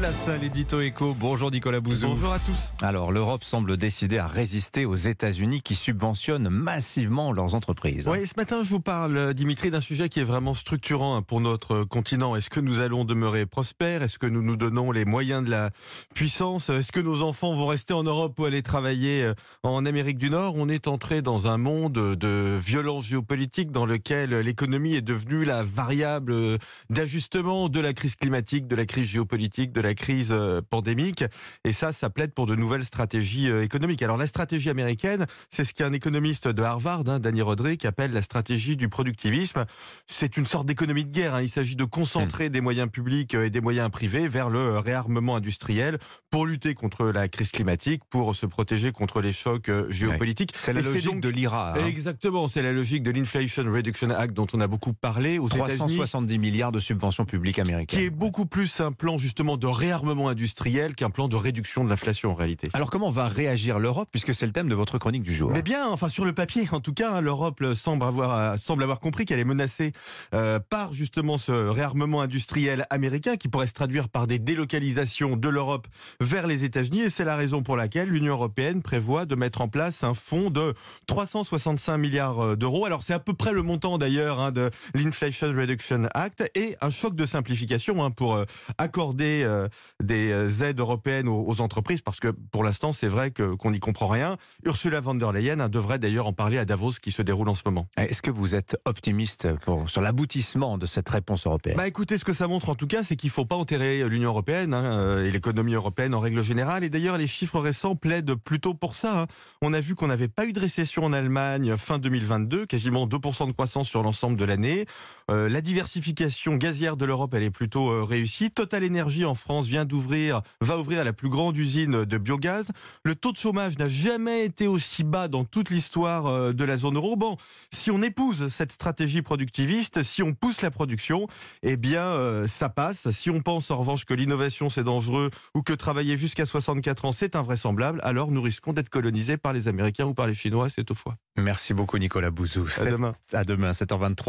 Place à l'édito éco. Bonjour Nicolas Bouzou. Bonjour à tous. Alors, l'Europe semble décider à résister aux États-Unis qui subventionnent massivement leurs entreprises. Oui, ce matin, je vous parle, Dimitri, d'un sujet qui est vraiment structurant hein, pour notre continent. Est-ce que nous allons demeurer prospères? Est-ce que nous nous donnons les moyens de la puissance? Est-ce que nos enfants vont rester en Europe ou aller travailler euh, en Amérique du Nord? On est entré dans un monde de violence géopolitique dans lequel l'économie est devenue la variable d'ajustement de la crise climatique, de la crise géopolitique, de la crise euh, pandémique. Et ça, ça plaide pour de nouvelles stratégies euh, économiques. Alors la stratégie américaine, c'est ce qu'un économiste de Harvard, hein, Danny Roderick, appelle la stratégie du productivisme. C'est une sorte d'économie de guerre. Hein. Il s'agit de concentrer hmm. des moyens publics euh, et des moyens privés vers le réarmement industriel pour lutter contre la crise climatique, pour se protéger contre les chocs géopolitiques. C'est la logique de l'IRA. Hein. Exactement, c'est la logique de l'Inflation Reduction Act dont on a beaucoup parlé aux 370 milliards de subventions publiques américaines. Qui est beaucoup plus un plan justement de réarmement industriel qu'un plan de réduction de l'inflation en réalité. Alors comment va réagir l'Europe puisque c'est le thème de votre chronique du jour? Mais bien, enfin sur le papier en tout cas, hein, l'Europe semble avoir euh, semble avoir compris qu'elle est menacée euh, par justement ce réarmement industriel américain qui pourrait se traduire par des délocalisations de l'Europe vers les États-Unis et c'est la raison pour laquelle l'Union européenne prévoit de mettre en place un fonds de 365 milliards euh, d'euros. Alors c'est à peu près le montant d'ailleurs hein, de l'Inflation Reduction Act et un choc de simplification hein, pour accorder des euh, aides européennes aux, entreprises parce que pour l'instant c'est vrai qu'on n'y comprend rien. Ursula von der Leyen devrait d'ailleurs en parler à Davos qui se déroule en ce moment. Est-ce que vous êtes optimiste pour, sur l'aboutissement de cette réponse européenne? Bah écoutez, ce que ça montre en tout cas, c'est qu'il ne faut pas enterrer l'Union européenne hein, euh, et l'économie européenne en règle générale. Et d'ailleurs, les chiffres récents plaident plutôt pour ça. Hein. On a vu qu'on n'avait pas eu de récession en Allemagne fin 2022, quasiment 2% de croissance sur l'ensemble de l'année. Euh, la diversification gazière de l'Europe, elle est plutôt réussie. Total Energy en France vient d'ouvrir va ouvrir la plus grande usine de biogaz. Le taux de chômage n'a jamais été aussi bas dans toute l'histoire euh, de la zone euro. Bon, si on épouse cette stratégie productiviste, si on pousse la production, eh bien, euh, ça passe. Si on pense en revanche que l'innovation c'est dangereux ou que travailler jusqu'à 64 ans c'est invraisemblable, alors nous risquons d'être colonisés par les Américains ou par les Chinois, c'est au foie. Merci beaucoup Nicolas Bouzou. À demain. À demain, 7h23.